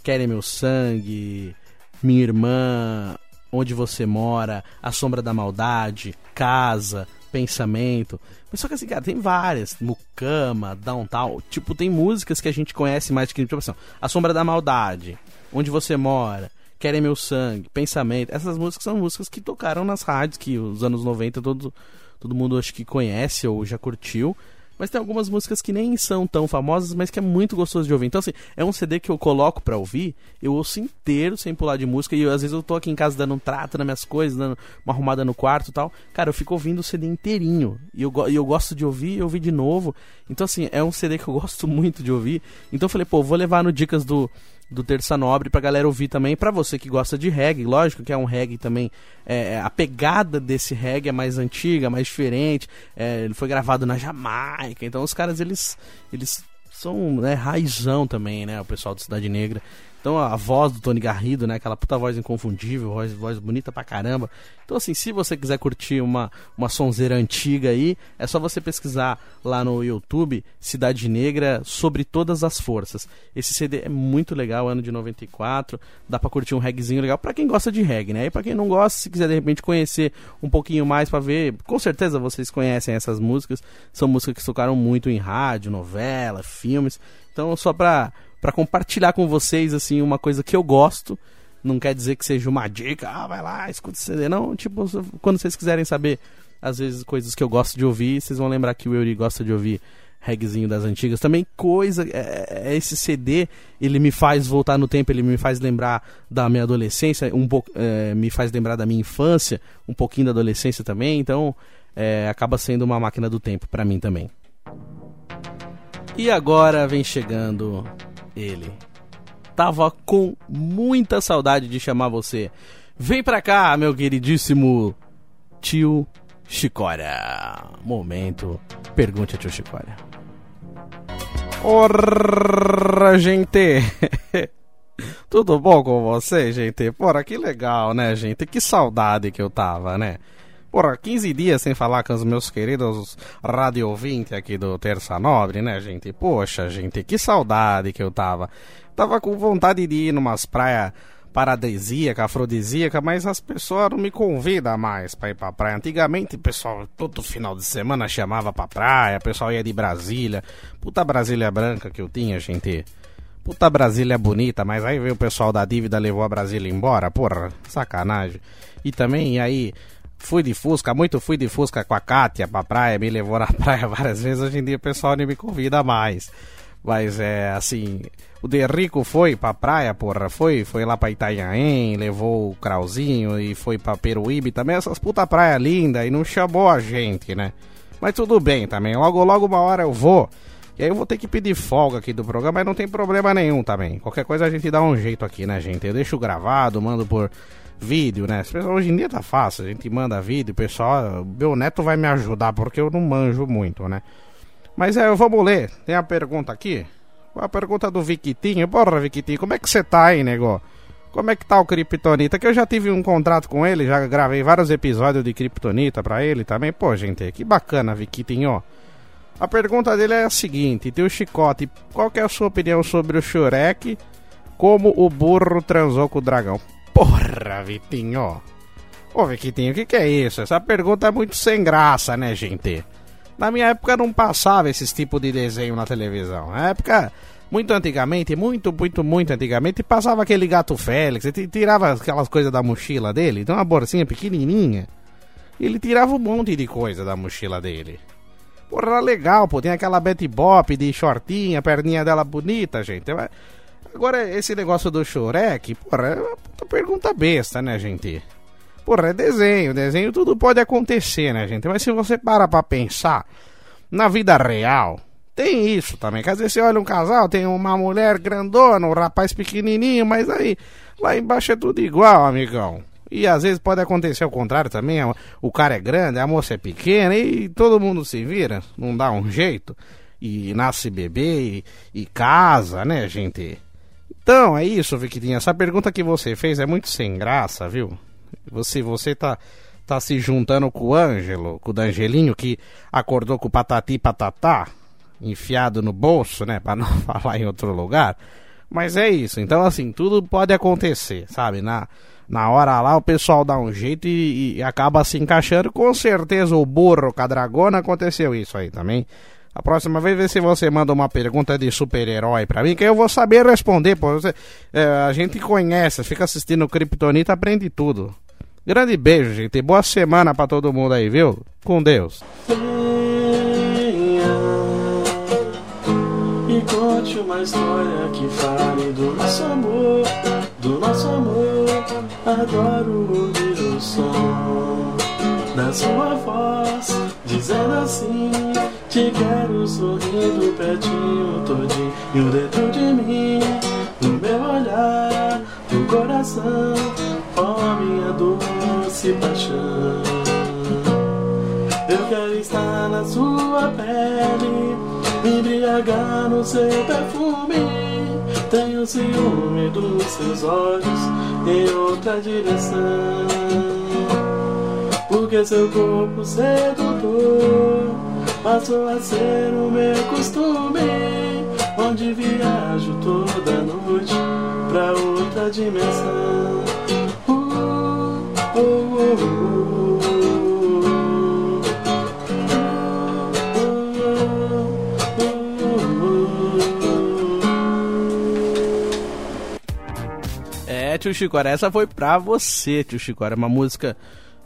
Querem Meu Sangue, Minha Irmã, Onde Você Mora, A Sombra da Maldade, Casa, Pensamento. Mas só que assim, cara, tem várias. Mucama, Downtown. Tipo, tem músicas que a gente conhece mais que tipo assim, A Sombra da Maldade, Onde Você Mora, Querem Meu Sangue, Pensamento. Essas músicas são músicas que tocaram nas rádios, que os anos 90 todo, todo mundo acho que conhece ou já curtiu. Mas tem algumas músicas que nem são tão famosas, mas que é muito gostoso de ouvir. Então, assim, é um CD que eu coloco pra ouvir, eu ouço inteiro sem pular de música. E eu, às vezes eu tô aqui em casa dando um trato nas minhas coisas, dando uma arrumada no quarto e tal. Cara, eu fico ouvindo o CD inteirinho. E eu, e eu gosto de ouvir e ouvir de novo. Então, assim, é um CD que eu gosto muito de ouvir. Então eu falei, pô, vou levar no Dicas do do Terça Nobre pra galera ouvir também. Pra você que gosta de reggae, lógico que é um reggae também. É, é, a pegada desse reggae é mais antiga, mais diferente. É, ele foi gravado na Jamaica. Então os caras, eles, eles são né, raizão também, né? O pessoal do Cidade Negra. Então a voz do Tony Garrido, né? Aquela puta voz inconfundível, voz, voz bonita pra caramba. Então assim, se você quiser curtir uma, uma sonzeira antiga aí, é só você pesquisar lá no YouTube Cidade Negra sobre todas as forças. Esse CD é muito legal, ano de 94, dá pra curtir um reggaezinho legal pra quem gosta de reggae, né? E pra quem não gosta, se quiser de repente conhecer um pouquinho mais pra ver, com certeza vocês conhecem essas músicas, são músicas que tocaram muito em rádio, novela, filmes. Então só pra para compartilhar com vocês assim uma coisa que eu gosto. Não quer dizer que seja uma dica, ah, vai lá, escuta CD. Não, tipo, quando vocês quiserem saber, às vezes, coisas que eu gosto de ouvir, vocês vão lembrar que o Yuri gosta de ouvir reggaezinho das antigas. Também coisa, é, é, esse CD, ele me faz voltar no tempo, ele me faz lembrar da minha adolescência, um pouco, é, me faz lembrar da minha infância, um pouquinho da adolescência também, então é, acaba sendo uma máquina do tempo para mim também. E agora vem chegando ele. Tava com muita saudade de chamar você. Vem pra cá, meu queridíssimo tio Chicória. Momento, pergunte a tio Chicória. Ora, gente! Tudo bom com você, gente? Porra, que legal, né, gente? Que saudade que eu tava, né? Porra, 15 dias sem falar com os meus queridos radio aqui do Terça Nobre, né, gente? Poxa, gente, que saudade que eu tava. Tava com vontade de ir numas praias paradisíaca, afrodisíaca, mas as pessoas não me convidam mais pra ir pra praia. Antigamente, o pessoal, todo final de semana chamava pra praia, o pessoal ia de Brasília. Puta Brasília branca que eu tinha, gente. Puta Brasília bonita, mas aí veio o pessoal da dívida, levou a Brasília embora. Porra, sacanagem. E também, aí, Fui de Fusca, muito fui de Fusca com a Kátia pra praia, me levou na praia várias vezes. Hoje em dia o pessoal nem me convida mais. Mas é assim, o De Rico foi pra praia, porra, foi, foi lá pra Itanhaém, levou o Crauzinho e foi pra Peruíbe também, essas puta praia linda e não chamou a gente, né? Mas tudo bem também, logo logo uma hora eu vou. E aí eu vou ter que pedir folga aqui do programa, mas não tem problema nenhum também. Qualquer coisa a gente dá um jeito aqui, né, gente? Eu deixo gravado, mando por vídeo, né? Hoje em dia tá fácil, a gente manda vídeo, pessoal. Meu neto vai me ajudar porque eu não manjo muito, né? Mas é, vamos ler. Tem a pergunta aqui. A pergunta do Viquitinho. Porra, Viquitinho, como é que você tá aí, nego? Como é que tá o Kryptonita? Que eu já tive um contrato com ele, já gravei vários episódios de Kryptonita pra ele também. Pô, gente, que bacana, Viquitinho. A pergunta dele é a seguinte: Teu Chicote, qual é a sua opinião sobre o Shurek? Como o burro transou com o dragão? Porra, Vitinho. Ô, Vitinho, o que, que é isso? Essa pergunta é muito sem graça, né, gente? Na minha época não passava esse tipo de desenho na televisão. Na época, muito antigamente, muito, muito, muito antigamente, passava aquele gato Félix, ele tirava aquelas coisas da mochila dele, então uma bolsinha pequenininha. Ele tirava um monte de coisa da mochila dele. Porra, legal, pô. Tem aquela Betty Bop de shortinha, perninha dela bonita, gente. Agora, esse negócio do Shurek, porra, é uma pergunta besta, né, gente? Porra, é desenho, desenho tudo pode acontecer, né, gente? Mas se você para pra pensar, na vida real, tem isso também. Quer dizer, você olha um casal, tem uma mulher grandona, um rapaz pequenininho, mas aí, lá embaixo é tudo igual, amigão. E às vezes pode acontecer o contrário também, o cara é grande, a moça é pequena e todo mundo se vira, não dá um jeito. E nasce bebê e, e casa, né, gente? Então, é isso, Victinha. Essa pergunta que você fez é muito sem graça, viu? Você, você tá, tá se juntando com o Ângelo, com o Dangelinho, que acordou com o patati patatá, enfiado no bolso, né? Pra não falar em outro lugar. Mas é isso. Então, assim, tudo pode acontecer, sabe? Na, na hora lá o pessoal dá um jeito e, e acaba se encaixando. Com certeza o burro com a dragona aconteceu isso aí também. A próxima vez, vê se você manda uma pergunta de super-herói pra mim, que eu vou saber responder, pô. Você, é, a gente conhece, fica assistindo o Kryptonita, aprende tudo. Grande beijo, gente. Boa semana pra todo mundo aí, viu? Com Deus. E conte uma história que fale do nosso amor, do nosso amor. Adoro ouvir o som da sua voz, dizendo assim: Te quero sorrindo pertinho todinho dentro de mim, no meu olhar, no coração, com a minha doce paixão. Eu quero estar na sua pele, me embriagar no seu perfume. Tenho ciúme dos seus olhos em outra direção. Porque seu corpo sedutor passou a ser o meu costume. Onde viajo toda noite pra outra dimensão. Uh, uh, uh, É, tio Chicora, essa foi pra você, tio Chicora. Uma música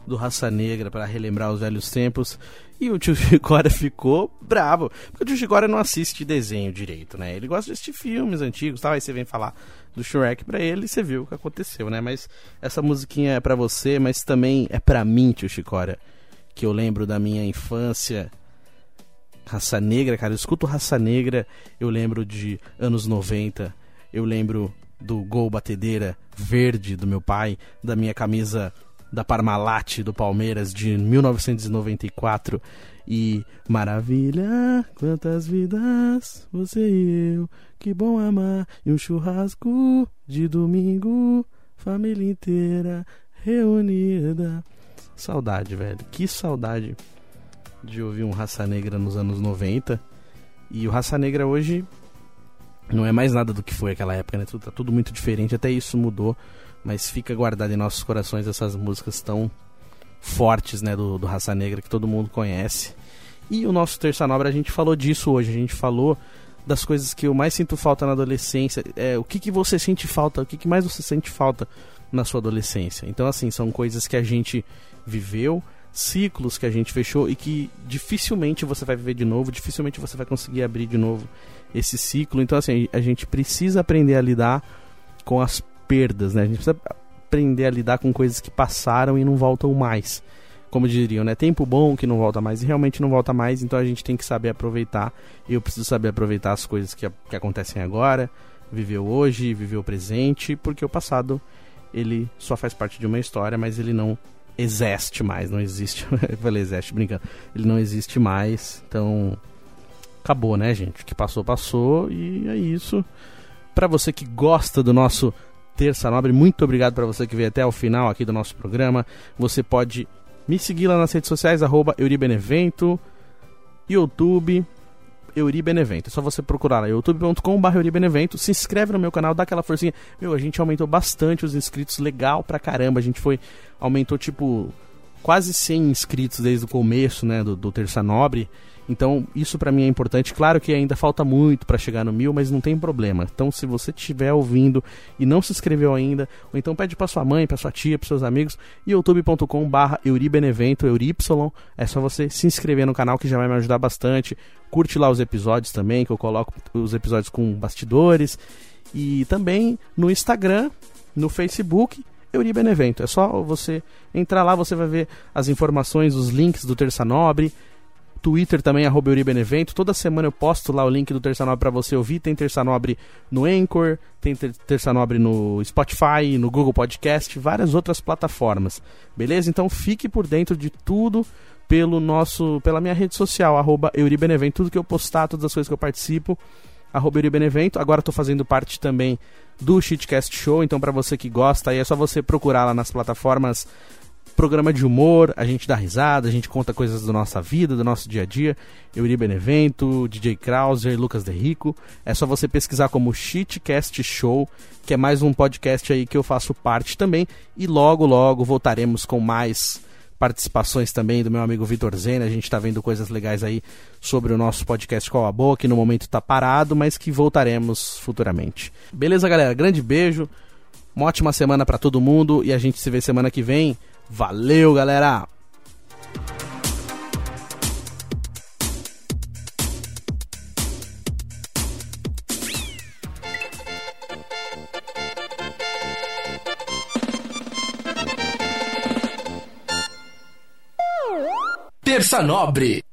do Raça Negra para relembrar os velhos tempos. E o tio Chicora ficou bravo. Porque o tio Chicora não assiste desenho direito, né? Ele gosta de assistir filmes antigos tal. Aí você vem falar do Shrek pra ele e você viu o que aconteceu, né? Mas essa musiquinha é pra você, mas também é pra mim, tio Chicora. Que eu lembro da minha infância. Raça Negra, cara, eu escuto Raça Negra, eu lembro de anos 90, eu lembro do gol batedeira verde do meu pai, da minha camisa da Parmalat do Palmeiras de 1994 e maravilha, quantas vidas você e eu, que bom amar e um churrasco de domingo, família inteira reunida. Saudade, velho. Que saudade de ouvir um Raça Negra nos anos 90. E o Raça Negra hoje não é mais nada do que foi aquela época, né? Tá tudo muito diferente, até isso mudou, mas fica guardado em nossos corações essas músicas tão fortes, né, do, do Raça Negra que todo mundo conhece. E o nosso Terça Nobre, a gente falou disso hoje, a gente falou das coisas que eu mais sinto falta na adolescência, é, o que, que você sente falta, o que, que mais você sente falta na sua adolescência. Então, assim, são coisas que a gente viveu, ciclos que a gente fechou e que dificilmente você vai viver de novo, dificilmente você vai conseguir abrir de novo esse ciclo. Então, assim, a gente precisa aprender a lidar com as perdas, né? A gente precisa aprender a lidar com coisas que passaram e não voltam mais. Como diriam, né? Tempo bom que não volta mais e realmente não volta mais, então a gente tem que saber aproveitar. Eu preciso saber aproveitar as coisas que, que acontecem agora, viver hoje, viver o presente, porque o passado ele só faz parte de uma história, mas ele não existe mais, não existe. Eu falei existe, brincando. Ele não existe mais, então acabou, né, gente? O que passou, passou e é isso. Para você que gosta do nosso Terça Nobre, muito obrigado para você que veio até o final aqui do nosso programa. Você pode me seguir lá nas redes sociais, arroba Euribenevento, YouTube, Euribenevento. É só você procurar lá, youtube.com.br Euribenevento. Se inscreve no meu canal, dá aquela forcinha. Meu, a gente aumentou bastante os inscritos, legal pra caramba. A gente foi, aumentou tipo quase 100 inscritos desde o começo, né, do, do Terça Nobre. Então, isso para mim é importante. Claro que ainda falta muito para chegar no mil, mas não tem problema. Então, se você estiver ouvindo e não se inscreveu ainda, ou então pede para sua mãe, para sua tia, para seus amigos, youtube.com/barra Euribenevento, Eury, é só você se inscrever no canal que já vai me ajudar bastante. Curte lá os episódios também, que eu coloco os episódios com bastidores. E também no Instagram, no Facebook Euribenevento. É só você entrar lá, você vai ver as informações, os links do Terça Nobre. Twitter também, arroba Euribenevento. Toda semana eu posto lá o link do Terça Nobre pra você ouvir. Tem Terça Nobre no Anchor, tem Terça Nobre no Spotify, no Google Podcast, várias outras plataformas. Beleza? Então fique por dentro de tudo pelo nosso, pela minha rede social, arroba Euribenevento. Tudo que eu postar, todas as coisas que eu participo, arroba Benevento. Agora estou fazendo parte também do Shitcast Show, então para você que gosta, aí é só você procurar lá nas plataformas programa de humor, a gente dá risada, a gente conta coisas da nossa vida, do nosso dia a dia. Euri Benevento, DJ Krauser, Lucas Derrico. É só você pesquisar como Shitcast Show, que é mais um podcast aí que eu faço parte também. E logo, logo voltaremos com mais participações também do meu amigo Vitor Zena. A gente está vendo coisas legais aí sobre o nosso podcast Qual a Boa, que no momento está parado, mas que voltaremos futuramente. Beleza, galera? Grande beijo. Uma ótima semana para todo mundo e a gente se vê semana que vem. Valeu, galera! Terça Nobre